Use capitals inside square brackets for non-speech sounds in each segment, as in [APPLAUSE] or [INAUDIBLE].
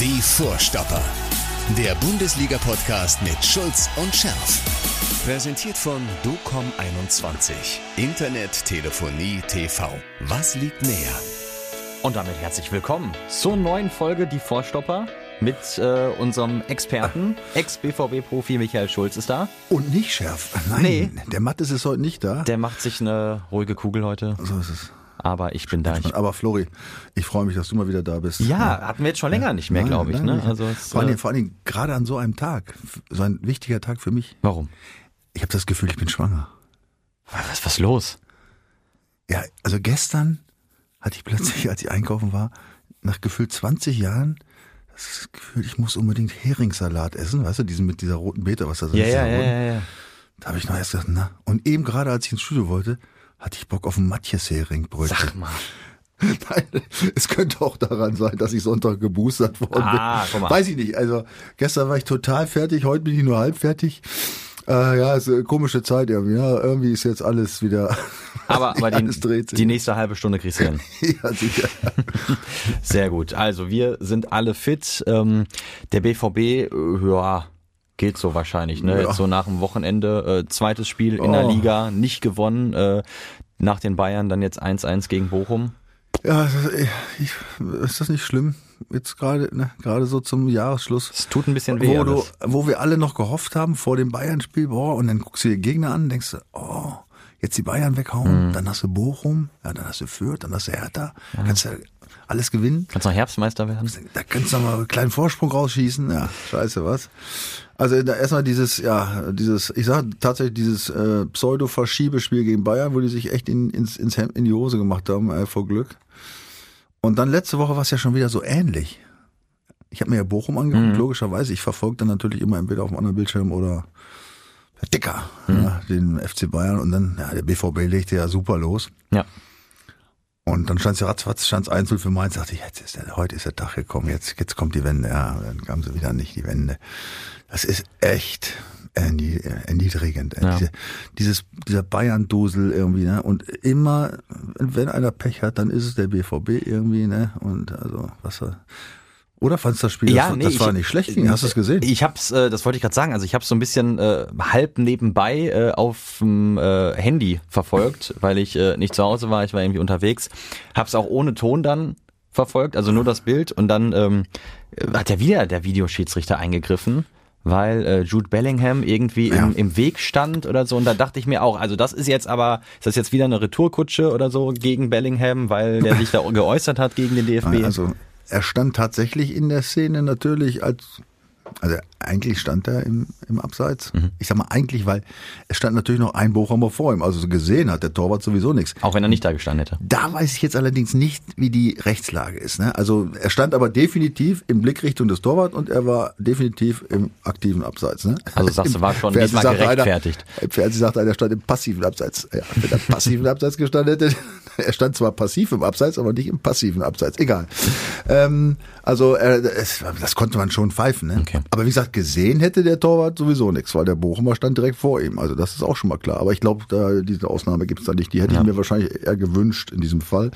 Die Vorstopper. Der Bundesliga-Podcast mit Schulz und Scherf. Präsentiert von DOCOM21. Internet, Telefonie, TV. Was liegt näher? Und damit herzlich willkommen zur neuen Folge Die Vorstopper mit äh, unserem Experten, Ex-BVB-Profi Michael Schulz ist da. Und nicht Scherf. Nein, Nee. der Mattes ist heute nicht da. Der macht sich eine ruhige Kugel heute, so ist es. Aber ich bin da. Ich, Aber Flori, ich freue mich, dass du mal wieder da bist. ja, hatten wir jetzt schon länger nicht mehr, Nein, glaube ich. Ne? Also vor, allen äh, Dingen, vor allen Dingen gerade an so einem Tag, so ein wichtiger Tag für mich. warum? Ich habe das Gefühl, ich bin schwanger. Was, was los? Ja, also gestern hatte ich plötzlich, als ich einkaufen war, nach gefühlt 20 Jahren das Gefühl, ich muss unbedingt Heringssalat essen, weißt du, diesen mit dieser roten Beete, was da so Ja, ist. ja, ja, ja, ja. Da habe ich noch erst gedacht, na. Und eben gerade, als ich ins Studio wollte, hatte ich Bock auf ein Matjes-Hering-Brötchen. Sag mal. [LAUGHS] Nein, es könnte auch daran sein, dass ich Sonntag geboostert worden Ah, bin. guck mal. Weiß ich nicht. Also gestern war ich total fertig, heute bin ich nur halb fertig. Äh, ja, ist eine komische Zeit irgendwie. Ja, irgendwie ist jetzt alles wieder. [LAUGHS] Aber, aber die, die nächste halbe Stunde kriegst du hin. [LAUGHS] ja, sicher. Sehr gut. Also wir sind alle fit. Ähm, der BVB, äh, ja, geht so wahrscheinlich. Ne? Ja. Jetzt so nach dem Wochenende, äh, zweites Spiel in der Oh. Liga, nicht gewonnen. Äh, nach den Bayern dann jetzt 1-1 gegen Bochum. Ja, das- ich, ist das nicht schlimm? Jetzt gerade, ne, gerade so zum Jahresschluss. Es tut ein bisschen weh. Wo, du, wo wir alle noch gehofft haben vor dem Bayern-Spiel, boah, und dann guckst du dir Gegner an, denkst du, oh, jetzt die Bayern weghauen, dann hast du Bochum, ja, dann hast du Fürth, dann hast du Hertha, kannst du alles gewinnen. Kannst noch Herbstmeister werden? Da kannst du noch mal einen kleinen Vorsprung rausschießen. Ja, scheiße, was? Also erstmal dieses, ja, dieses, ich sag tatsächlich dieses äh, Pseudo-Verschiebespiel gegen Bayern, wo die sich echt in, ins, ins Hemd, in die Hose gemacht haben, äh, vor Glück. Und dann letzte Woche war es ja schon wieder so ähnlich. Ich habe mir ja Bochum angeguckt, logischerweise. Ich verfolge dann natürlich immer entweder auf dem anderen Bildschirm oder der Dicker, ja, den FC Bayern. Und dann, ja, der BVB legte ja super los. Ja. Und dann stand es ja ratzfatz, stand es 1 für Mainz, dachte ich, jetzt ist der, heute ist der Tag gekommen, jetzt, jetzt kommt die Wende. Ja, dann kam sie wieder nicht, die Wende. Das ist echt ernie- erniedrigend. Ja. Diese, dieses, dieser Bayern-Dusel irgendwie, ne? Und immer, wenn einer Pech hat, dann ist es der BVB irgendwie, ne? Und also, was war, oder fandst du das Spiel, das, das war ich- nicht schlecht, hast du es gesehen? Ich hab's, äh, das wollte ich gerade sagen, also ich habe so ein bisschen äh, halb nebenbei äh, auf dem äh, Handy verfolgt, [LAUGHS] weil ich äh, nicht zu Hause war, ich war irgendwie unterwegs. Hab's auch ohne Ton dann verfolgt, also nur das Bild und dann ähm, hat ja wieder der Videoschiedsrichter eingegriffen. Weil äh, Jude Bellingham irgendwie Ja. im, im Weg stand oder so. Und da dachte ich mir auch, also das ist jetzt aber, ist das jetzt wieder eine Retourkutsche oder so gegen Bellingham, weil der sich da [LAUGHS] geäußert hat gegen den DFB? Also er stand tatsächlich in der Szene natürlich als, also eigentlich stand er im, im Abseits. Mhm. Ich sag mal eigentlich, weil es stand natürlich noch ein Bochumer vor ihm. Also so gesehen hat der Torwart sowieso nichts. auch wenn er nicht da gestanden hätte. Da weiß ich jetzt allerdings nicht, wie die Rechtslage ist. Ne? Also er stand aber definitiv in Blickrichtung des Torwarts und er war definitiv im aktiven Abseits. Ne? Also sagst du, war schon Im diesmal Fernsehen sagte gerechtfertigt. Einer, Im Fernsehen sagte einer, er stand im passiven Abseits. Ja, wenn er im passiven [LAUGHS] Abseits gestanden hätte, [LAUGHS] er stand zwar passiv im Abseits, aber nicht im passiven Abseits. Egal. Ähm, also äh, es, das konnte man schon pfeifen. Ne? Okay. Aber wie gesagt, gesehen hätte der Torwart sowieso nichts, weil der Bochumer stand direkt vor ihm. Also das ist auch schon mal klar. Aber ich glaube, da diese Ausnahme gibt es da nicht. Die hätte ich mir wahrscheinlich eher gewünscht in diesem Fall.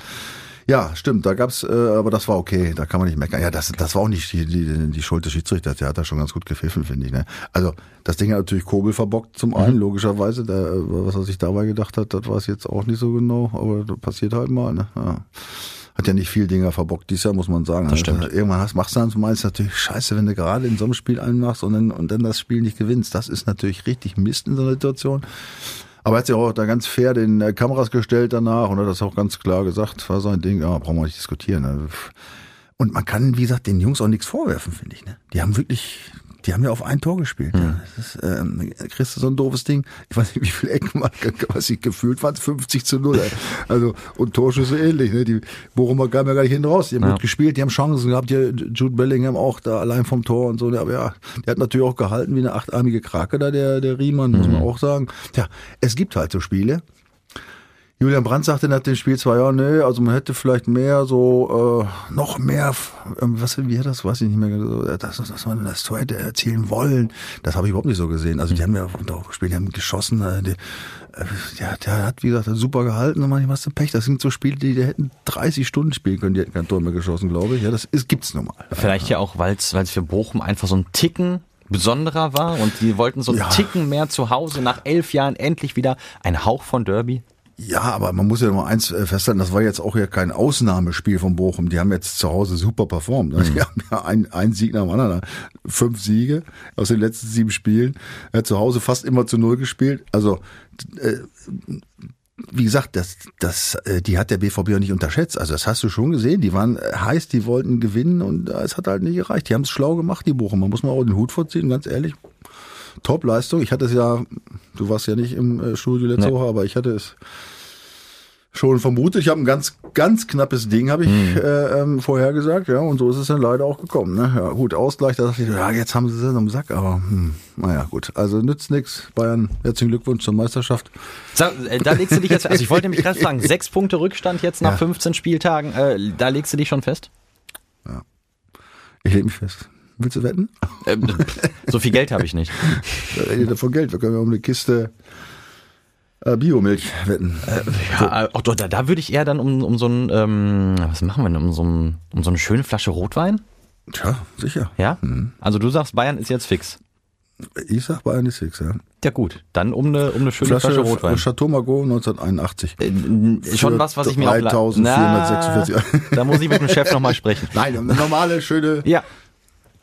Ja, stimmt, da gab's, äh, aber das war okay, da kann man nicht meckern. Ja, das, das war auch nicht die, die, die Schuld des Schiedsrichters, der hat da schon ganz gut gepfiffen, finde ich. Ne? Also das Ding hat natürlich Kobel verbockt zum einen, logischerweise. Der, äh, was er sich dabei gedacht hat, das weiß ich jetzt auch nicht so genau, aber das passiert halt mal. Ne? Ja. Hat ja nicht viel Dinger verbockt dieses Jahr, muss man sagen. Das stimmt. Also, irgendwann hast, machst du dann zum einen natürlich scheiße, wenn du gerade in so einem Spiel einen machst und dann, und dann das Spiel nicht gewinnst. Das ist natürlich richtig Mist in so einer Situation. Aber er hat sich auch da ganz fair den äh, Kameras gestellt danach und hat das auch ganz klar gesagt, war sein Ding, ja, brauchen wir nicht diskutieren. Also, Und man kann, wie gesagt, den Jungs auch nichts vorwerfen, finde ich. Ne? Die haben wirklich, die haben ja auf ein Tor gespielt. Ja. Das ist, ähm, kriegst du so ein doofes Ding. Ich weiß nicht, wie viele Ecken man, [LAUGHS] was ich gefühlt fand, 50 zu 0. Ey. Also, und Torschüsse ähnlich. Ne? Die Bochumer kamen ja gar nicht hinten raus. Die haben Ja. gut gespielt, die haben Chancen gehabt. Hier Jude Bellingham auch da allein vom Tor und so. Aber ja, der hat natürlich auch gehalten wie eine achtarmige Krake da, der, der Riemann, muss man auch sagen. Tja, es gibt halt so Spiele. Julian Brandt sagte nach dem Spiel zwar, ja, nee, also man hätte vielleicht mehr so, äh, noch mehr, ähm, was, wie hat das, weiß ich nicht mehr, so, dass, dass man das Tor hätte erzielen wollen. Das habe ich überhaupt nicht so gesehen. Also die haben ja auch gespielt, die haben geschossen, äh, die, äh, ja, der hat, wie gesagt, super gehalten und manchmal hast du Pech. Das sind so Spiele, die, die hätten 30 Stunden spielen können, die hätten kein Tor mehr geschossen, glaube ich. Ja, das ist, gibt's nun mal. Vielleicht ja auch, weil es für Bochum einfach so ein Ticken besonderer war und die wollten so einen Ja. Ticken mehr zu Hause nach elf Jahren endlich wieder ein Hauch von Derby. Ja, aber man muss ja noch eins äh, festhalten, das war jetzt auch ja kein Ausnahmespiel von Bochum. Die haben jetzt zu Hause super performt. ne? Die haben ja ein, ein Sieg nach dem anderen. Fünf Siege aus den letzten sieben Spielen. Äh, zu Hause fast immer zu Null gespielt. Also, äh, wie gesagt, das, das, äh, die hat der BVB auch nicht unterschätzt. Also das hast du schon gesehen. Die waren äh, heiß, die wollten gewinnen und es hat halt nicht gereicht. Die haben es schlau gemacht, die Bochum. Man muss mal auch den Hut vorziehen, ganz ehrlich. Top-Leistung. Ich hatte es ja, du warst ja nicht im äh, Studio letzte Nee. Woche, aber ich hatte es schon vermutet. Ich habe ein ganz, ganz knappes Ding, habe ich äh, ähm, vorher gesagt, ja, und so ist es dann leider auch gekommen. Ne? Ja, gut, Ausgleich, da dachte ich, ja, jetzt haben sie es am Sack, aber hm, naja, gut. Also nützt nix. Bayern, herzlichen Glückwunsch zur Meisterschaft. So, äh, da legst du dich jetzt, also ich wollte nämlich gerade fragen, [LAUGHS] sechs Punkte Rückstand jetzt nach Ja. 15 Spieltagen, äh, da legst du dich schon fest? Ich lege mich fest. Willst du wetten? Äh, so viel Geld habe ich nicht. Da redet ihr von Geld. Wir können ja um eine Kiste äh, Biomilch wetten. Ja, auch da, da würde ich eher dann um, um so ein, ähm, was machen wir denn, um so, ein, um so eine schöne Flasche Rotwein? Tja, sicher. Ja? Also du sagst, Bayern ist jetzt fix. Ich sag Bayern ist fix, ja. Ja gut, dann um eine, um eine schöne Flasche, Rotwein. Chateau Margaux 1981. Äh, schon was, was ich mir auch... la- 3446. Na, [LAUGHS] Da muss ich mit dem Chef nochmal sprechen. Nein, eine normale, schöne, Ja,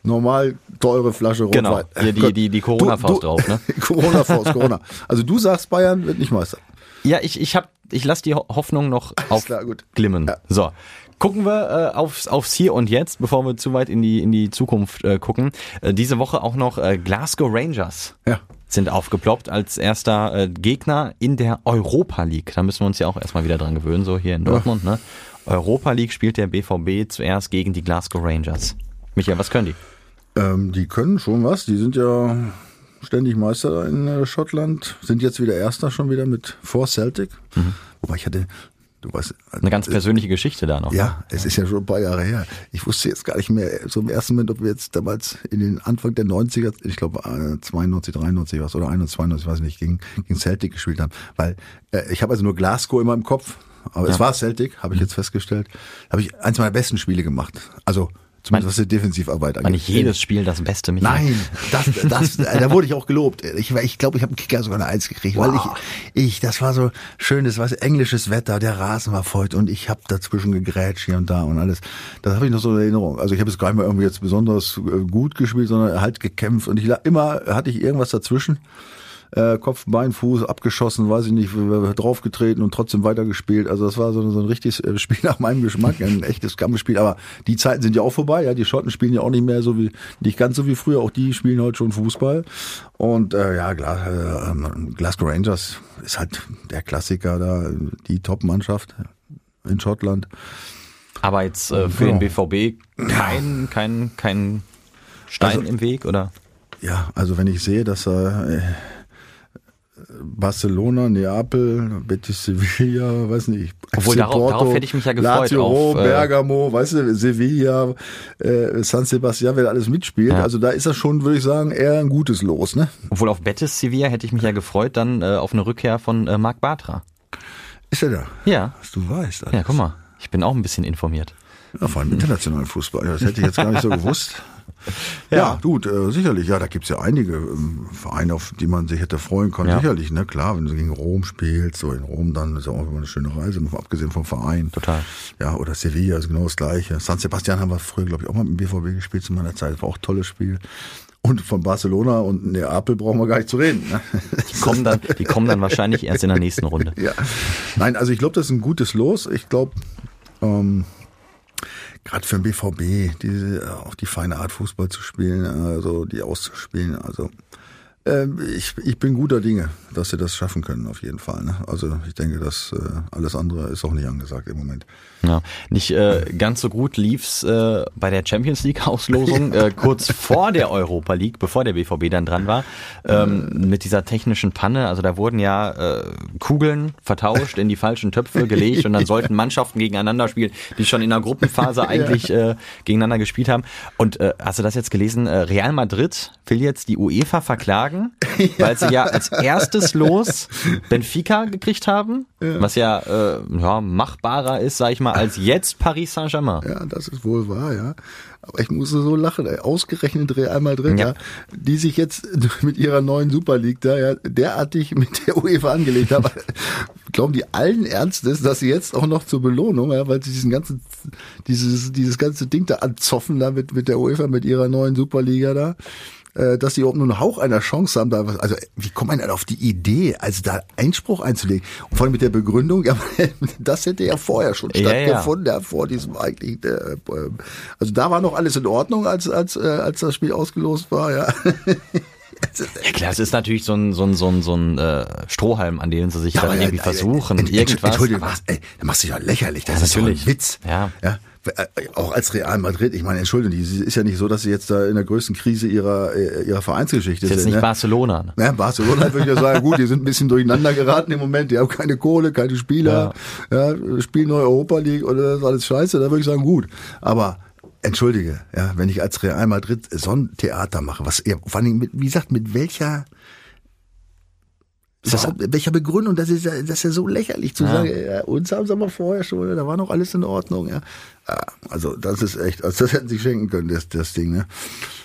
normal teure Flasche Rotwein. Genau. Hier die- die- die Corona-Faust drauf, ne? [LAUGHS] Corona-Faust, Corona. Also du sagst, Bayern wird nicht Meister. ja ich, ich, hab, ich lasse die Ho- Hoffnung noch auf klar, gut. glimmen. Ja. So, gucken wir äh, aufs, aufs Hier und Jetzt, bevor wir zu weit in die, in die Zukunft äh, gucken. Äh, diese Woche auch noch äh, Glasgow Rangers. Ja. sind aufgeploppt als erster äh, Gegner in der Europa League. Da müssen wir uns ja auch erstmal wieder dran gewöhnen, so hier in Dortmund. Ne? Europa League spielt der BVB zuerst gegen die Glasgow Rangers. Michael, was können die? Ähm, die können schon was. Die sind ja ständig Meister in äh, Schottland. Sind jetzt wieder Erster schon wieder mit vor Celtic. Mhm. Wobei ich hatte, du weißt, Eine ganz persönliche Geschichte da noch. ne? Ja, es ist ja schon ein paar Jahre her. Ich wusste jetzt gar nicht mehr so im ersten Moment, ob wir jetzt damals in den Anfang der 90er, ich glaube äh, 92, 93 was oder 91, 92, weiß ich nicht, gegen, gegen Celtic gespielt haben. Weil äh, ich habe also nur Glasgow immer im Kopf, aber es war Celtic, habe ich jetzt festgestellt. Habe ich eins meiner besten Spiele gemacht. Also zumindest was die Defensivarbeit angeht. War nicht jedes Spiel das Beste, Michael? Nein, das, das, [LAUGHS] da wurde ich auch gelobt. Ich, ich glaube, ich habe einen Kicker sogar eine Eins gekriegt, weil ich, ich, das war so schönes, was englisches Wetter, der Rasen war feucht und ich habe dazwischen gegrätscht hier und da und alles. Das habe ich noch so in Erinnerung. Also ich habe es gar nicht mal irgendwie jetzt besonders äh, gut gespielt, sondern halt gekämpft und ich immer hatte ich irgendwas dazwischen. Äh, Kopf, Bein, Fuß, abgeschossen, weiß ich nicht, draufgetreten und trotzdem weitergespielt. Also das war so, so ein richtiges äh, [LAUGHS] Spiel nach meinem Geschmack, ein echtes Kampfspiel. Aber die Zeiten sind ja auch vorbei. Ja, die Schotten spielen ja auch nicht mehr so wie, nicht ganz so wie früher. Auch die spielen heute schon Fußball. Und äh, ja, Gla äh, Glasgow Rangers ist halt der Klassiker da, die Top-Mannschaft in Schottland. Aber jetzt äh, für Ja. den BVB kein, kein, kein Stein Also- im Weg, oder? Ja, also wenn ich sehe, dass äh, Barcelona, Neapel, Betis Sevilla, weiß nicht. Obwohl, FC darauf- darauf hätte ich mich ja gefreut, Lazio, auf, äh, Bergamo, weißt du, Sevilla, äh, San Sebastian, wer da alles mitspielt. Ja. Also da ist das schon, würde ich sagen, eher ein gutes Los, ne? Obwohl auf Betis Sevilla hätte ich mich ja gefreut, dann äh, auf eine Rückkehr von äh, Marc Bartra. Ist er da? Ja. Was du weißt. Ja, guck mal. Ich bin auch ein bisschen informiert. Ja, vor allem internationalen Fußball. Das hätte ich jetzt gar nicht so [LAUGHS] gewusst. Ja, gut, äh, sicherlich. Ja, da gibt's ja einige ähm, Vereine, auf die man sich hätte freuen können. Ja. Sicherlich, ne? Klar, wenn du gegen Rom spielst, so in Rom, dann ist ja auch immer eine schöne Reise, abgesehen vom Verein. Total. Ja, oder Sevilla ist genau das Gleiche. San Sebastian haben wir früher, glaube ich, auch mal mit dem BVB gespielt zu meiner Zeit. Das war auch ein tolles Spiel. Und von Barcelona und Neapel brauchen wir gar nicht zu reden. Ne? Die kommen dann, die kommen dann wahrscheinlich erst in der nächsten Runde. Ja. Nein, also ich glaube, das ist ein gutes Los. Ich glaube, ähm, gerade für den BVB, diese, auch die feine Art Fußball zu spielen, also die auszuspielen, also ich, ich bin guter Dinge, dass sie das schaffen können, auf jeden Fall. Ne? Also ich denke, dass äh, alles andere ist auch nicht angesagt im Moment. Ja, nicht äh, ganz so gut lief's äh, bei der Champions League Auslosung äh, kurz [LAUGHS] vor der Europa League, bevor der BVB dann dran war, ähm, mit dieser technischen Panne. Also da wurden ja äh, Kugeln vertauscht, in die falschen Töpfe gelegt und dann [LAUGHS] sollten Mannschaften gegeneinander spielen, die schon in der Gruppenphase [LAUGHS] eigentlich äh, gegeneinander gespielt haben. Und äh, hast du das jetzt gelesen? Äh, Real Madrid will jetzt die UEFA verklagen, weil sie ja als erstes Los Benfica gekriegt haben, was ja, äh, ja machbarer ist, sag ich mal, als jetzt Paris Saint-Germain. Ja, das ist wohl wahr, ja. Aber ich musste so lachen, ey. ausgerechnet Real Madrid, ja. Ja. die sich jetzt [LAUGHS] mit ihrer neuen Super League da ja derartig mit der UEFA angelegt haben. [LAUGHS] Glauben die allen Ernstes, dass sie jetzt auch noch zur Belohnung, ja, weil sie diesen ganzen, dieses, dieses ganze Ding da anzoffen da mit, mit der UEFA, mit ihrer neuen Superliga da, dass sie überhaupt nur einen Hauch einer Chance haben, da was, also wie kommt man denn auf die Idee, also da Einspruch einzulegen? Und vor allem mit der Begründung, [LAUGHS] ja, das hätte ja vorher schon Ja, ja. stattgefunden, ja, vor diesem eigentlich, äh, äh, also da war noch alles in Ordnung, als, als, äh, als das Spiel ausgelost war, ja. [LAUGHS] Ja klar, es ist natürlich so ein, so ein, so ein, so ein äh, Strohhalm, an dem sie sich Ja, dann aber, irgendwie äh, versuchen, äh, äh, irgendwas. Entschuldigung, aber- ey, da machst du dich ja lächerlich. Das Ja, ist natürlich. ein Witz. Ja. ja. Äh, Auch als Real Madrid, ich meine, Entschuldigung, die ist ja nicht so, dass sie jetzt da in der größten Krise ihrer, äh, ihrer Vereinsgeschichte ist jetzt sind. nicht ne? Barcelona. ne? Ja, Barcelona würde ich ja sagen, gut, die sind ein bisschen durcheinander geraten im Moment, die haben keine Kohle, keine Spieler, ja. spielen neue Europa League oder das ist alles scheiße, da würde ich sagen, gut. Aber entschuldige, ja, wenn ich als Real Madrid so ein Theater mache, was ihr, vor allem mit, wie gesagt, mit welcher überhaupt, welcher Begründung, das ist ja, das ist ja so lächerlich zu Ja. sagen, ja, uns haben sie aber vorher schon, da war noch alles in Ordnung, ja. ja also das ist echt, also das hätten sie schenken können, das, das Ding, ne.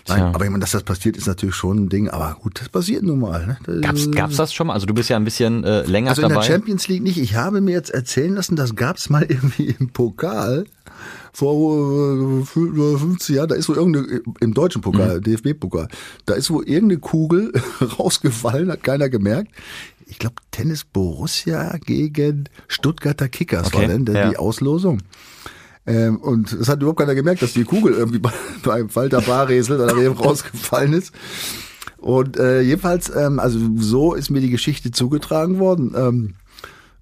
Nein, aber ich meine, dass das passiert, ist natürlich schon ein Ding, aber gut, das passiert nun mal, ne. Das- Gab's, gab's das schon mal? Also du bist ja ein bisschen äh, länger also in dabei. der Champions League nicht. Ich habe mir jetzt erzählen lassen, das gab's mal [LAUGHS] irgendwie im Pokal vor äh, 50 Jahren. Da ist wohl irgendeine, im deutschen Mhm. Pokal, DFB-Pokal, da ist wohl irgendeine Kugel [LAUGHS] rausgefallen, hat keiner gemerkt. Ich glaube, Tennis Borussia gegen Stuttgarter Kickers Okay, war denn ja. die Auslosung. Ähm, und es hat überhaupt keiner gemerkt, dass die Kugel irgendwie [LAUGHS] bei, beim Walter Barresel dann eben rausgefallen ist. Und äh, jedenfalls, ähm, also so ist mir die Geschichte zugetragen worden. Ähm,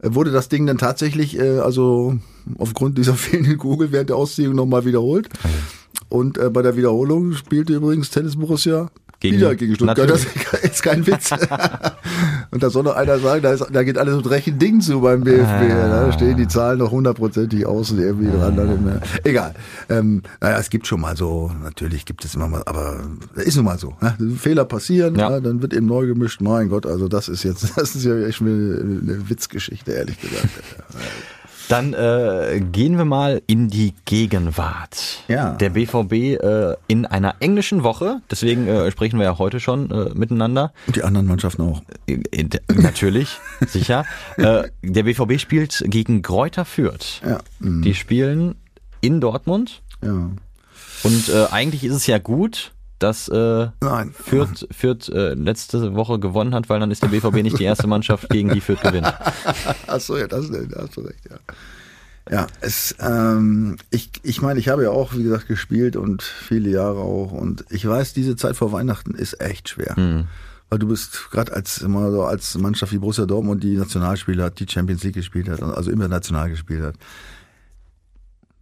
wurde das Ding dann tatsächlich, äh, also aufgrund dieser [LAUGHS] fehlenden Kugel während der Ausziehung nochmal wiederholt. Und äh, bei der Wiederholung spielte übrigens Tennis Borussia Gegen- wieder gegen Stuttgart. Das Natürlich. ist kein Witz. [LAUGHS] Und da soll noch einer sagen, da, ist, da geht alles mit rechten Dingen zu beim BFB. Ah. Da stehen die Zahlen noch hundertprozentig außen irgendwie dran. Dann immer. Egal. Ähm, naja, es gibt schon mal so, natürlich gibt es immer mal, aber ist nun mal so. Ne? Fehler passieren, Ja. ja. dann wird eben neu gemischt. Mein Gott, also das ist jetzt, [LAUGHS] das ist ja echt eine, eine Witzgeschichte, ehrlich gesagt. Dann äh, gehen wir mal in die Gegenwart. Ja. Der BVB äh, in einer englischen Woche, deswegen äh, sprechen wir ja heute schon äh, miteinander. Und die anderen Mannschaften auch. Äh, äh, Natürlich, [LAUGHS] sicher. Äh, der BVB spielt gegen Greuther Fürth. Ja. Mhm. Die spielen in Dortmund Ja. und äh, eigentlich ist es ja gut, dass äh, Nein. Fürth, Fürth äh, letzte Woche gewonnen hat, weil dann ist der BVB nicht die erste Mannschaft, gegen die Fürth gewinnt. [LAUGHS] Ach so, ja, das, da hast du recht, ja. Ja, es, ähm, ich, ich meine, ich habe ja auch, wie gesagt, gespielt und viele Jahre auch. Und ich weiß, diese Zeit vor Weihnachten ist echt schwer. Weil du bist gerade als immer so als Mannschaft wie Borussia Dortmund, die Nationalspiele hat, die Champions League gespielt hat, also international gespielt hat.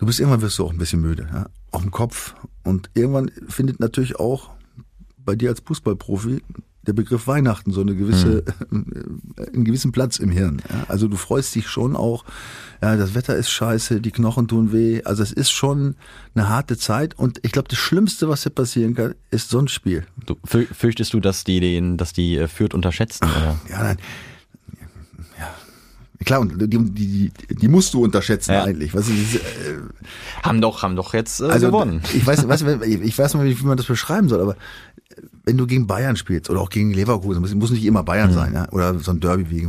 Du bist irgendwann wirst du auch ein bisschen müde, ja? auch im Kopf. Und irgendwann findet natürlich auch bei dir als Fußballprofi der Begriff Weihnachten so eine gewisse, einen gewissen Platz im Hirn. Ja? Also du freust dich schon auch, ja, das Wetter ist scheiße, die Knochen tun weh. Also es ist schon eine harte Zeit und ich glaube, das Schlimmste, was dir passieren kann, ist so ein Spiel. Du, fü- fürchtest du, dass die den, dass die äh, Fürth unterschätzen? Oder? Ja, nein. Klar, und die, die, die, musst du unterschätzen Ja. eigentlich. Was ist, äh, Haben doch, haben doch jetzt äh, also gewonnen. ich weiß, weiß, [LAUGHS] ich weiß mal, wie man das beschreiben soll, aber wenn du gegen Bayern spielst oder auch gegen Leverkusen, muss, muss nicht immer Bayern Mhm. sein, ja, oder so ein Derby wie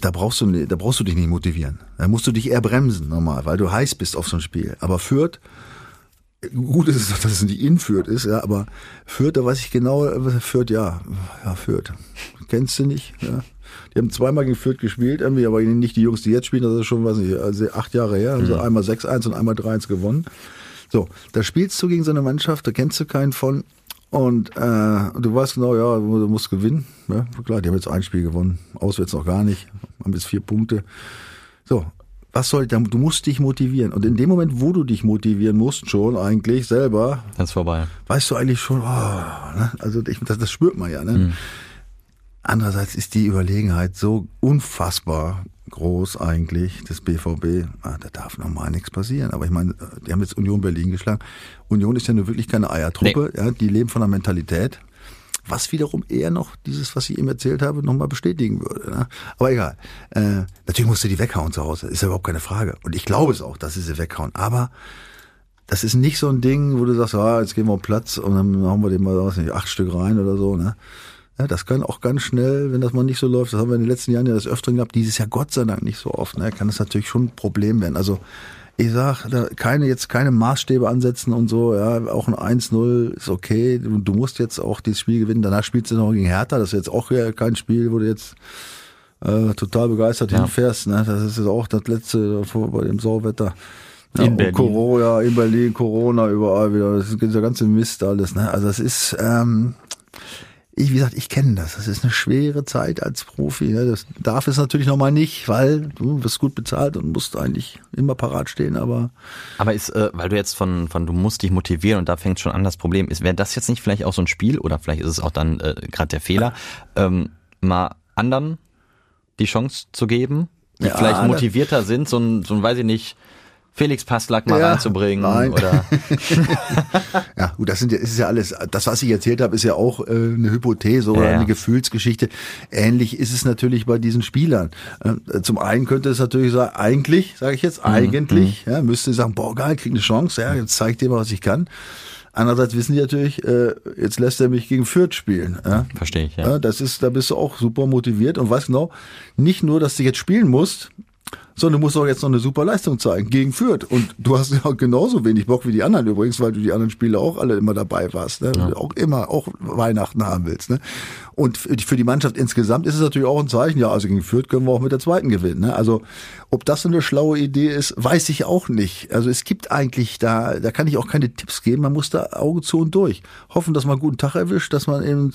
da brauchst du, da brauchst du dich nicht motivieren. Da musst du dich eher bremsen normal, weil du heiß bist auf so ein Spiel. Aber Fürth, gut ist es, dass es nicht in Fürth ist, ja, aber Fürth, da weiß ich genau, äh, Fürth, ja, ja, Fürth. Kennst du nicht, ja. Die haben zweimal gegen Fürth gespielt, irgendwie, aber nicht die Jungs, die jetzt spielen, das ist schon, weiß nicht, also acht Jahre her, haben sie einmal 6-1 und einmal 3-1 gewonnen. So, da spielst du gegen so eine Mannschaft, da kennst du keinen von. Und äh, du weißt genau, ja, du musst gewinnen. Ja, klar, die haben jetzt ein Spiel gewonnen, auswärts noch gar nicht, haben jetzt vier Punkte. So, was soll, du musst dich motivieren. Und in dem Moment, wo du dich motivieren musst, schon eigentlich selber, Dann ist vorbei. weißt du eigentlich schon, oh, ne? also ich, das, das spürt man ja. Ne? Mhm. Andererseits ist die Überlegenheit so unfassbar groß eigentlich des BVB. Ah, da darf normal nichts passieren. Aber ich meine, die haben jetzt Union Berlin geschlagen. Union ist ja nur wirklich keine Eiertruppe. Ja, die leben von der Mentalität. Was wiederum eher noch dieses, was ich eben erzählt habe, nochmal bestätigen würde. Ne? Aber egal. Äh, natürlich musst du die weghauen zu Hause. Ist ja überhaupt keine Frage. Und ich glaube es auch, dass sie sie weghauen. Aber das ist nicht so ein Ding, wo du sagst, ah, jetzt gehen wir auf Platz und dann hauen wir dem mal nicht, acht Stück rein oder so. Ne? Ja, das kann auch ganz schnell, wenn das mal nicht so läuft, das haben wir in den letzten Jahren ja das Öfteren gehabt, dieses Jahr Gott sei Dank nicht so oft, ne, kann das natürlich schon ein Problem werden. Also ich sag, da keine jetzt keine Maßstäbe ansetzen und so, ja, auch ein 1-0 ist okay. Du, du musst jetzt auch dieses Spiel gewinnen. Danach spielst du noch gegen Hertha, das ist jetzt auch kein Spiel, wo du jetzt äh, total begeistert Ja. hinfährst. Ne? Das ist jetzt auch das letzte bei dem Sauwetter. Ja, In Berlin. Corona, in Berlin, Corona, überall wieder. Das ist dieser ganze Mist alles. Ne? Also das ist, ähm, ich, wie gesagt, ich kenne das. Das ist eine schwere Zeit als Profi. Ne? Das darf es natürlich nochmal nicht, weil du wirst gut bezahlt und musst eigentlich immer parat stehen, aber Aber ist, äh, weil du jetzt von, von du musst dich motivieren und da fängt schon an das Problem, ist, wäre das jetzt nicht vielleicht auch so ein Spiel oder vielleicht ist es auch dann äh, gerade der Fehler, ähm, mal anderen die Chance zu geben, die Ja, vielleicht motivierter sind, so ein, so ein, weiß ich nicht, Felix Passlack mal Ja, reinzubringen nein. oder [LAUGHS] Ja, gut, das sind ja, ist ja alles, das, was ich erzählt habe, ist ja auch äh, eine Hypothese oder Ja, ja. eine Gefühlsgeschichte. Ähnlich ist es natürlich bei diesen Spielern. Äh, zum einen könnte es natürlich sein, eigentlich, sage ich Mhm, jetzt, eigentlich, ja, müsste sagen, boah, geil, krieg eine Chance, ja, jetzt zeig dir mal, was ich kann. Andererseits wissen die natürlich, äh, jetzt lässt er mich gegen Fürth spielen. Ja? verstehe ich, ja. Ja, das ist, da bist du auch super motiviert und weißt genau, nicht nur, dass du jetzt spielen musst, sondern du musst auch jetzt noch eine super Leistung zeigen gegen Fürth. Und du hast ja genauso wenig Bock wie die anderen übrigens, weil du die anderen Spiele auch alle immer dabei warst, ne? auch immer auch Weihnachten haben willst. Ne? Und für die- für die Mannschaft insgesamt ist es natürlich auch ein Zeichen, ja, also gegen Fürth können wir auch mit der zweiten gewinnen. Ne? Also ob das so eine schlaue Idee ist, weiß ich auch nicht. Also es gibt eigentlich da, da kann ich auch keine Tipps geben, man muss da Augen zu und durch. Hoffen, dass man einen guten Tag erwischt, dass man eben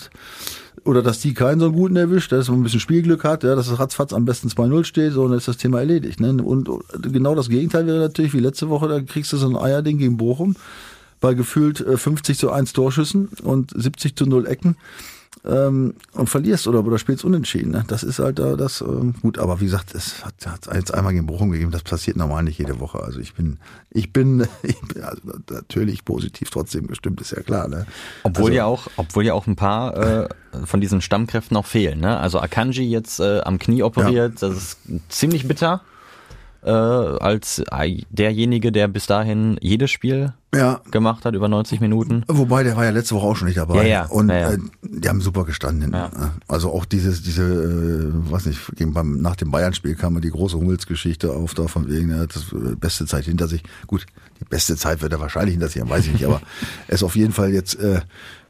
oder dass die keinen so guten erwischt, dass man ein bisschen Spielglück hat, ja, dass es ratzfatz am besten 2-0 steht, so, und dann ist das Thema erledigt. Ne? Und genau das Gegenteil wäre natürlich wie letzte Woche, da kriegst du so ein Eierding gegen Bochum bei gefühlt äh, 50 zu 1 Torschüssen und 70 zu 0 Ecken ähm, und verlierst oder, oder spielst unentschieden. Ne? Das ist halt da das, ähm, gut, aber wie gesagt, es hat, hat jetzt einmal gegen Bochum gegeben, das passiert normal nicht jede Woche. Also ich bin, ich bin, [LAUGHS] ich bin also natürlich positiv trotzdem gestimmt, ist ja klar. Ne? Obwohl also, ja auch, obwohl ja auch ein paar äh, von diesen Stammkräften noch fehlen. Ne? Also Akanji jetzt äh, am Knie operiert, das ist ziemlich bitter. Äh, als derjenige, der bis dahin jedes Spiel Ja, gemacht hat, über 90 Minuten. Wobei, der war ja letzte Woche auch schon nicht dabei. Ja, ja. Und Ja, ja. Äh, die haben super gestanden. Also auch dieses, diese, äh, weiß nicht, gegen, beim, nach dem Bayern-Spiel kam die große Hummels-Geschichte auf, da von wegen, er hat das äh, beste Zeit hinter sich. Gut, die beste Zeit wird er wahrscheinlich hinter sich haben, weiß ich nicht, aber [LAUGHS] er ist auf jeden Fall jetzt äh,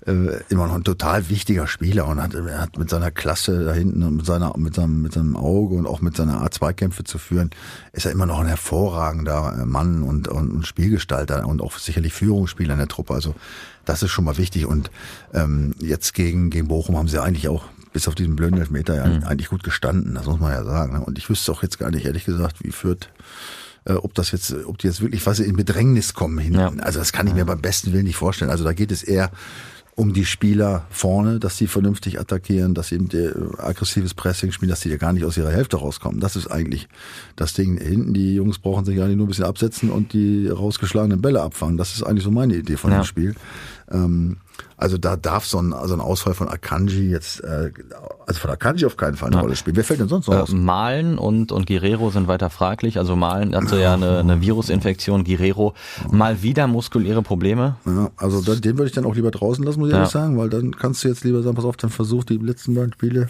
äh, immer noch ein total wichtiger Spieler und hat, er hat mit seiner Klasse da hinten und mit seiner, mit seinem, mit seinem Auge und auch mit seiner Art Zweikämpfe zu führen, ist er immer noch ein hervorragender äh, Mann und, und, und Spielgestalter und auch sicherlich Führungsspieler in der Truppe. Also das ist schon mal wichtig. Und ähm, jetzt gegen, gegen Bochum haben sie eigentlich auch bis auf diesen blöden Elfmeter ja eigentlich gut gestanden, das muss man ja sagen. ne? Und ich wüsste auch jetzt gar nicht, ehrlich gesagt, wie führt äh, ob das jetzt, ob die jetzt wirklich was in Bedrängnis kommen hinten. Ja. Also das kann ich mir beim besten Willen nicht vorstellen. Also da geht es eher um die Spieler vorne, dass sie vernünftig attackieren, dass sie eben äh, aggressives Pressing spielen, dass die ja gar nicht aus ihrer Hälfte rauskommen. Das ist eigentlich das Ding. Hinten, die Jungs brauchen sich eigentlich nur ein bisschen absetzen und die rausgeschlagenen Bälle abfangen. Das ist eigentlich so meine Idee von Ja. dem Spiel. Ähm, also da darf so ein, also ein Ausfall von Akanji jetzt, äh, also von Akanji auf keinen Fall eine Ja. Rolle spielen. Wer fällt denn sonst noch Äh, aus? Malen und, und Guerrero sind weiter fraglich. Also Malen hatte ja eine, eine Virusinfektion, Guerrero mal wieder muskuläre Probleme. Ja, also dann, den würde ich dann auch lieber draußen lassen, muss ich Ja. ehrlich sagen, weil dann kannst du jetzt lieber sagen, pass auf, dann versuch die letzten beiden Spiele,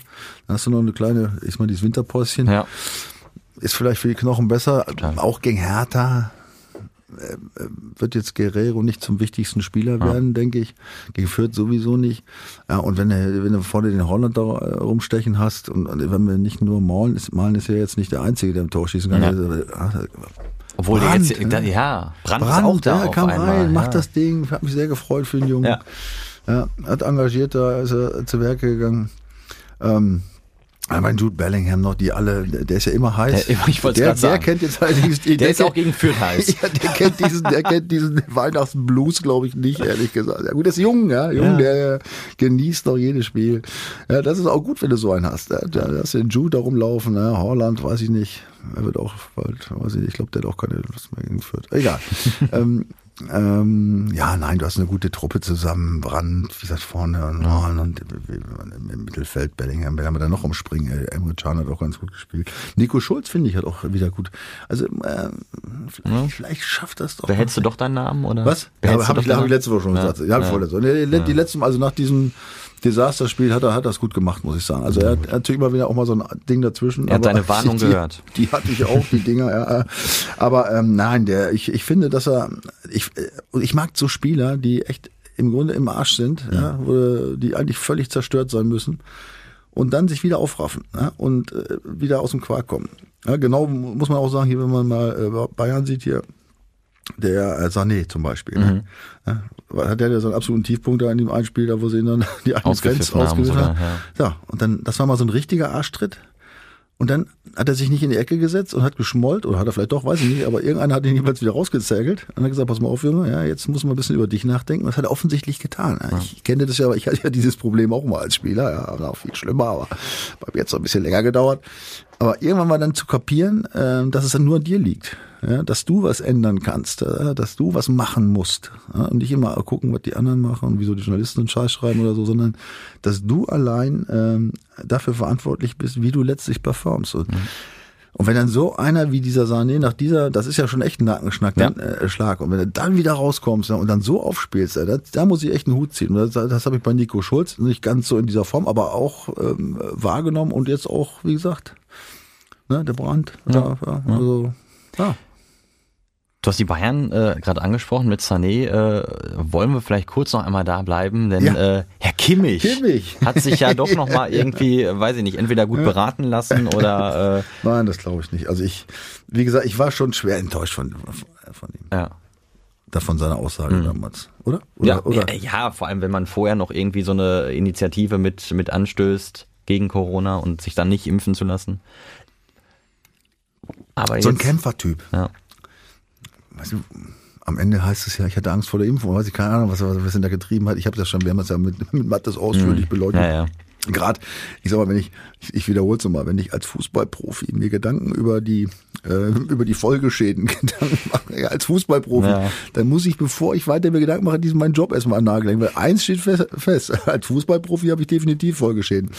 dann hast du noch eine kleine, ich mal dieses Winterpäuschen, Ja. ist vielleicht für die Knochen besser, Total. auch gegen Hertha wird jetzt Guerrero nicht zum wichtigsten Spieler werden, denke ich. Gegen Fürth sowieso nicht. Ja, und wenn du, wenn du vorne den Holländer äh, rumstechen hast und, und wenn wir nicht nur Malen, ist, Malen ist ja jetzt nicht der Einzige, der im Tor schießen kann. Ja. Also, Obwohl der Brandt, jetzt, ne? da, ja, Brand, ist Brand, auch da ja, auf kam einmal. rein, ja. macht das Ding, hat mich sehr gefreut für den Jungen. Ja. Ja, hat engagiert, da ist er zu Werke gegangen. Ähm, ich meine, Jude Bellingham noch, die alle, der ist ja immer heiß. Der, ich wollte gerade sagen. der kennt jetzt halt diesen, [LAUGHS] Der, der ist auch gegen Fürth heiß. [LAUGHS] ja, der kennt diesen, der kennt diesen [LAUGHS] Weihnachtsblues, glaube ich, nicht, ehrlich gesagt. Ja, gut, der ist jung, ja, jung, Ja. der genießt doch jedes Spiel. Ja, das ist auch gut, wenn du so einen hast. Ja, da hast du den Jude da rumlaufen, ja, Holland, weiß ich nicht. Er wird auch bald, weiß ich nicht, ich glaube, der hat auch keine Lust mehr gegen Fürth. Egal. ähm, ähm, ja, nein, du hast eine gute Truppe zusammen, Brand, wie gesagt, vorne und, und im Mittelfeld Bellingham, wer haben wir da noch umspringen? Äh, Emre Can hat auch ganz gut gespielt. Nico Schulz, finde ich, hat auch wieder gut. Also, äh, vielleicht, vielleicht schafft das doch. Behältst du doch deinen Namen, oder? Was? Ja, habe ich, hab ich letzte Woche schon Ja. gesagt. Ja, Ja. vorletzte. Die letzten, also nach diesem Desasterspiel hat er, hat er es gut gemacht, muss ich sagen. Also er hat natürlich immer wieder auch mal so ein Ding dazwischen. Er hat aber deine Warnung [LAUGHS] die, gehört. Die hatte ich auch, die Dinger. Ja. Aber ähm, nein, der, ich, ich finde, dass er, ich, äh, ich mag so Spieler, die echt im Grunde im Arsch sind, ja, wo, die eigentlich völlig zerstört sein müssen und dann sich wieder aufraffen ja, und äh, wieder aus dem Quark kommen. Ja, genau muss man auch sagen, hier, wenn man mal äh, Bayern sieht hier, der äh, Sané zum Beispiel. Mhm. Ne? Ja, weil hat der ja so einen absoluten Tiefpunkt da in dem einen Spiel, da wo sie ihn dann [LAUGHS] die eigenen Fans Ausgepfiffen haben sogar, Ja, und dann, das war mal so ein richtiger Arschtritt. Und dann hat er sich nicht in die Ecke gesetzt und hat geschmollt, oder hat er vielleicht doch, weiß ich nicht, aber irgendeiner hat ihn jeweils wieder rausgezergelt und hat gesagt, pass mal auf, Junge, ja, jetzt muss man ein bisschen über dich nachdenken. Das hat er offensichtlich getan. Ja. Ich kenne das ja, aber ich hatte ja dieses Problem auch mal als Spieler, ja, war viel schlimmer, aber bei mir jetzt noch ein bisschen länger gedauert. Aber irgendwann mal dann zu kapieren, äh, dass es dann nur an dir liegt. Ja, dass du was ändern kannst, äh, dass du was machen musst. Ja, und nicht immer gucken, was die anderen machen und wieso die Journalisten einen Scheiß schreiben oder so, sondern dass du allein ähm, dafür verantwortlich bist, wie du letztlich performst. Und, und wenn dann so einer wie dieser Sané nach dieser, das ist ja schon echt ein Nackenschnack, Ja. dann, äh, Schlag. Und wenn du dann wieder rauskommst ja, und dann so aufspielst, ja, das, da muss ich echt einen Hut ziehen. Und das, das habe ich bei Nico Schulz nicht ganz so in dieser Form, aber auch ähm, wahrgenommen und jetzt auch, wie gesagt, ne, der Brand. Ja. Ja, also, ja. Du hast die Bayern äh, gerade angesprochen mit Sané. Äh, wollen wir vielleicht kurz noch einmal da bleiben? Denn Ja. äh, Herr Kimmich, Kimmich. hat sich ja doch noch mal [LAUGHS] irgendwie, äh, weiß ich nicht, entweder gut beraten lassen oder äh, Nein, das glaube ich nicht. Also ich, wie gesagt, ich war schon schwer enttäuscht von, von ihm, ja. da von seiner Aussage damals, oder? oder, Mhm. Ja, oder? ja, vor allem wenn man vorher noch irgendwie so eine Initiative mit, mit anstößt gegen Corona und sich dann nicht impfen zu lassen. Aber so ein jetzt, Kämpfertyp. ja. Weißt du, am Ende heißt es ja, ich hatte Angst vor der Impfung, weiß ich keine Ahnung, was er was er da getrieben hat. Ich habe das schon, das ja mit, [LAUGHS] mit Mattes ausführlich beleuchtet. Mhm. Ja, ja. Gerade, ich sag mal, wenn ich, ich, ich wiederhole es mal, wenn ich als Fußballprofi mir Gedanken über die äh, über die Folgeschäden [LAUGHS] Gedanken mache, ja, als Fußballprofi, Ja. dann muss ich, bevor ich weiter mir Gedanken mache, diesen meinen Job erstmal an den Nagel hängen. Weil eins steht fest, fest [LAUGHS] als Fußballprofi habe ich definitiv Folgeschäden.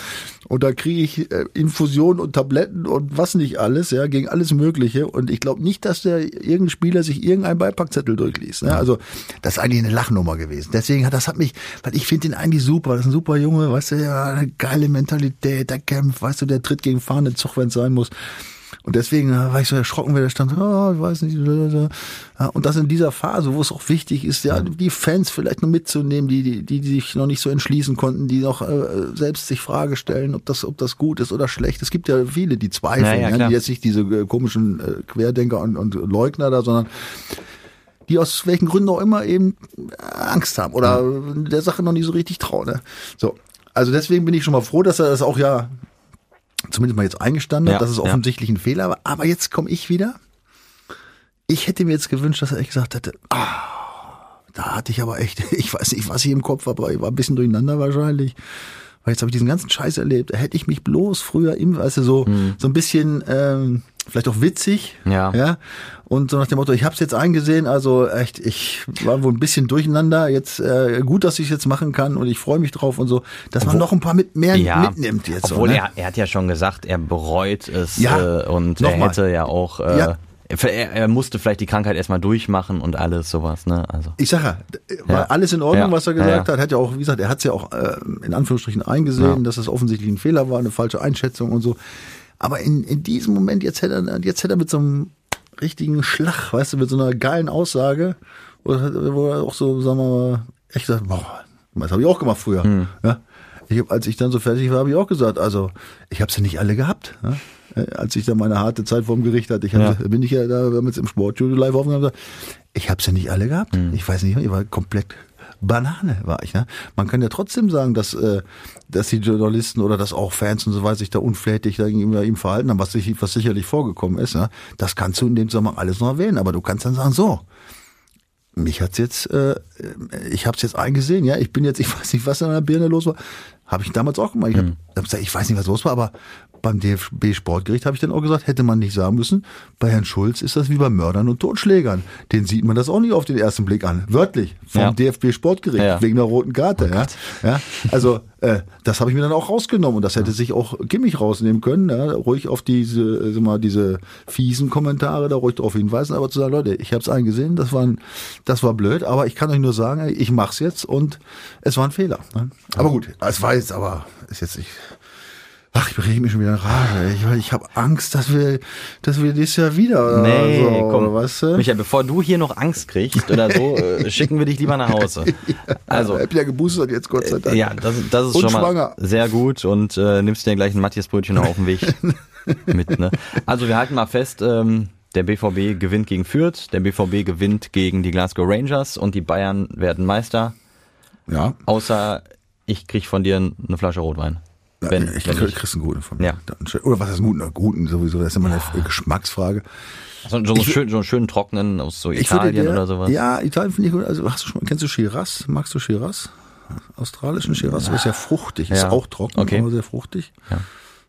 Und da kriege ich äh, Infusionen und Tabletten und was nicht alles, ja, gegen alles Mögliche. Und ich glaube nicht, dass der irgendein Spieler sich irgendeinen Beipackzettel durchliest. Ne? Also das ist eigentlich eine Lachnummer gewesen. Deswegen hat das hat mich, weil ich finde den eigentlich super. Das ist ein super Junge, weißt du, ja, eine geile Mentalität, der kämpft, weißt du, der tritt gegen fahrenden Zug, wenn es sein muss. Und deswegen äh, war ich so erschrocken, wenn der stand, oh, ich weiß nicht. Und das in dieser Phase, wo es auch wichtig ist, ja, die Fans vielleicht noch mitzunehmen, die, die, die sich noch nicht so entschließen konnten, die noch äh, selbst sich Frage stellen, ob das, ob das gut ist oder schlecht. Es gibt ja viele, die zweifeln, Ja, ja, die jetzt nicht diese äh, komischen äh, Querdenker und, und Leugner da, sondern die aus welchen Gründen auch immer eben Angst haben oder der Sache noch nicht so richtig trauen. Ne? So, also deswegen bin ich schon mal froh, dass er das auch ja zumindest mal jetzt eingestanden hat, Ja, dass es ja. offensichtlich ein Fehler war. Aber jetzt komme ich wieder. Ich hätte mir jetzt gewünscht, dass er echt gesagt hätte, ah, da hatte ich aber echt, [LAUGHS] ich weiß nicht, was ich im Kopf habe, aber ich war ein bisschen durcheinander wahrscheinlich. Weil jetzt habe ich diesen ganzen Scheiß erlebt. Da hätte ich mich bloß früher im, weißt du, so, so ein bisschen, ähm, vielleicht auch witzig. Ja. ja. Und so nach dem Motto, ich habe es jetzt eingesehen, also echt, ich war wohl ein bisschen durcheinander. Jetzt äh, gut, dass ich jetzt machen kann und ich freue mich drauf und so, dass man noch ein paar mit mehr ja. mitnimmt jetzt. Obwohl so, ne? er, er hat ja schon gesagt, er bereut es Ja, äh, und er hätte ja auch, äh, Ja. Er, er musste vielleicht die Krankheit erstmal durchmachen und alles sowas, ne? Also. Ich sag ja, war Ja. alles in Ordnung, Ja. was er gesagt ja. hat. Hat ja auch, wie gesagt, er hat es ja auch äh, in Anführungsstrichen eingesehen, dass es offensichtlich ein Fehler war, eine falsche Einschätzung und so. Aber in, in diesem Moment, jetzt hätte er, jetzt hätte er mit so einem richtigen Schlag, weißt du, mit so einer geilen Aussage, wo, er- wo er auch so, sagen wir mal, echt sagt, boah, das habe ich auch gemacht früher. Hm. Ja. Ich hab, als ich dann so fertig war, habe ich auch gesagt, also ich habe sie nicht alle gehabt. Ja? Als ich dann meine harte Zeit vorm Gericht hatte, ich hab, Ja. bin ich ja da, wir haben jetzt im Sportstudio live aufgenommen, gesagt, ich habe sie nicht alle gehabt. Hm. Ich weiß nicht, ich war komplett Banane war ich. Ne? Man kann ja trotzdem sagen, dass, äh, dass die Journalisten oder dass auch Fans und so weiter sich da unflätig gegenüber ihm verhalten haben, was, sich, was sicherlich vorgekommen ist. Ne? Das kannst du in dem Zusammenhang alles noch erwähnen, aber du kannst dann sagen, so, mich hat's jetzt, äh, ich habe es jetzt eingesehen, ja, ich bin jetzt, [LAUGHS] ich weiß nicht, was an der Birne los war, habe ich damals auch gemacht. Ich, hab, Mhm. hab gesagt, ich weiß nicht, was los war, aber beim DFB Sportgericht habe ich dann auch gesagt, hätte man nicht sagen müssen, bei Herrn Schulz ist das wie bei Mördern und Totschlägern. Den sieht man das auch nicht auf den ersten Blick an. Wörtlich, vom Ja. DFB Sportgericht, Ja. Oh wegen der roten Karte. ja. ja. Also, äh, das habe ich mir dann auch rausgenommen und das hätte sich auch Kimmich rausnehmen können, ja. ruhig auf diese, äh, sag mal, diese fiesen Kommentare da ruhig darauf hinweisen, aber zu sagen, Leute, ich habe es eingesehen, das war, ein, das war blöd, aber ich kann euch nur sagen, ich mach's jetzt und es war ein Fehler. Ne? Aber gut, es war jetzt aber, ist jetzt nicht. Ach, ich rege mich schon wieder in Rage. Ich, ich habe Angst, dass wir, dass wir dieses Jahr wieder Nee, so, komm. weißt du? Michael, bevor du hier noch Angst kriegst oder so, [LAUGHS] äh, schicken wir dich lieber nach Hause. [LAUGHS] Also, ich hab ja geboostert jetzt, Gott sei Dank. ja, das, das ist Und schon mal schwanger. sehr gut und äh, nimmst dir gleich ein Matthias-Brötchen auf den Weg [LAUGHS] mit. Ne? Also wir halten mal fest, ähm, der BVB gewinnt gegen Fürth, der BVB gewinnt gegen die Glasgow Rangers und die Bayern werden Meister, Ja, außer ich krieg von dir eine Flasche Rotwein. Wenn, ich wenn krieg, ich, kriegst einen guten von mir. Ja. Dann Oder was ist guten? Guten sowieso, das ist immer eine Geschmacksfrage. so, so, einen schön, so einen schönen trockenen aus so Ich Italien dir- oder sowas. Ja, Italien finde ich gut. Also hast du schon, kennst du Shiraz? Magst du Shiraz? Australischen Shiraz ist ja fruchtig, ist Ja. auch trocken, Okay. aber sehr fruchtig.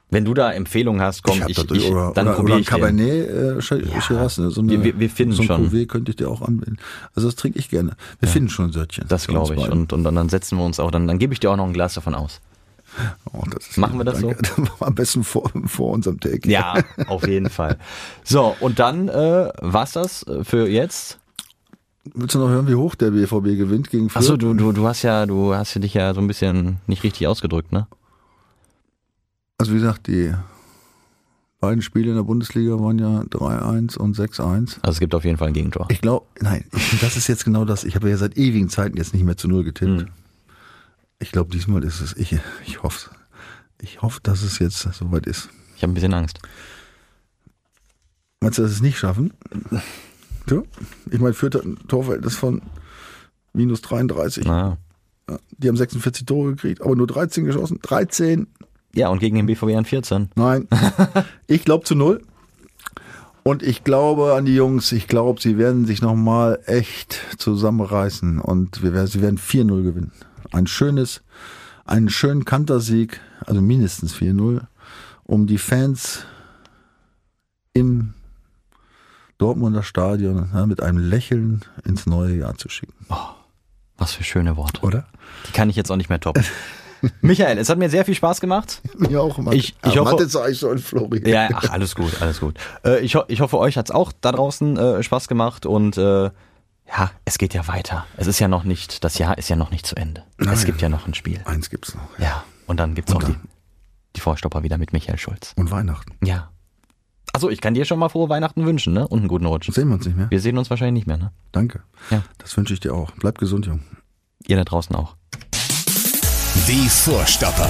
Wenn du da Empfehlungen hast, komm, ich, da ich, oder, dann probiere ich. Cabernet äh, Shi- Shiraz, ne? so eine, Wir- wir finden so ein schon. Cuvée könnte ich dir auch anbieten. Also das trinke ich gerne. Wir finden schon ein Sörtchen. Das glaube ich. Und, und dann setzen wir uns auch, dann, dann gebe ich dir auch noch ein Glas davon aus. Oh, Machen wir das danke. [LAUGHS] Am besten vor, vor unserem Take. Ja, auf jeden Fall. So, und dann äh, war's das äh, für jetzt. Willst du noch hören, wie hoch der BVB gewinnt gegen Fürth? Achso, du, du, du hast ja, du hast dich ja so ein bisschen nicht richtig ausgedrückt, ne? Also wie gesagt, die beiden Spiele in der Bundesliga waren ja 3-1 und 6-1. Also es gibt auf jeden Fall ein Gegentor. Ich glaube, nein, das ist jetzt genau das. Ich habe ja seit ewigen Zeiten jetzt nicht mehr zu Null getippt. Hm. Ich glaube, diesmal ist es, ich, ich hoffe, ich hoffe, dass es jetzt soweit ist. Ich habe ein bisschen Angst. Meinst du, dass es nicht schaffen? Du? Ich meine, ein Torverhältnis von minus 33. Na. Die haben 46 Tore gekriegt, aber nur 13 geschossen. 13. Ja, und gegen den BVB an 14. Nein. [LAUGHS] ich glaube zu null. Und ich glaube an die Jungs, ich glaube, sie werden sich nochmal echt zusammenreißen und wir werden, sie werden 4-0 gewinnen. Ein schönes, einen schönen Kantersieg, also mindestens 4-0, um die Fans im Dortmunder Stadion ja, mit einem Lächeln ins neue Jahr zu schicken. Was für schöne Worte. Oder? Die kann ich jetzt auch nicht mehr toppen. [LAUGHS] Michael, es hat mir sehr viel Spaß gemacht. [LAUGHS] Mir auch immer. Ich- ich hoffe- Mathe sag ich schon, Flori. Ja, ach, alles gut, alles gut. Äh, ich, ho ich hoffe, euch hat's auch da draußen äh, Spaß gemacht und äh, ja, es geht ja weiter. Es ist ja noch nicht, das Jahr ist ja noch nicht zu Ende. Es Nein. gibt ja noch ein Spiel. Eins gibt's noch. Ja, und dann gibt's Und auch die, dann? die Vorstopper wieder mit Michael Schulz. Und Weihnachten. Ja. Also ich kann dir schon mal frohe Weihnachten wünschen, ne? Und einen guten Rutsch. Sehen wir uns nicht mehr. Wir sehen uns wahrscheinlich nicht mehr, ne? Danke. Ja. Das wünsche ich dir auch. Bleib gesund, Jung. Ihr da draußen auch. Die Vorstopper.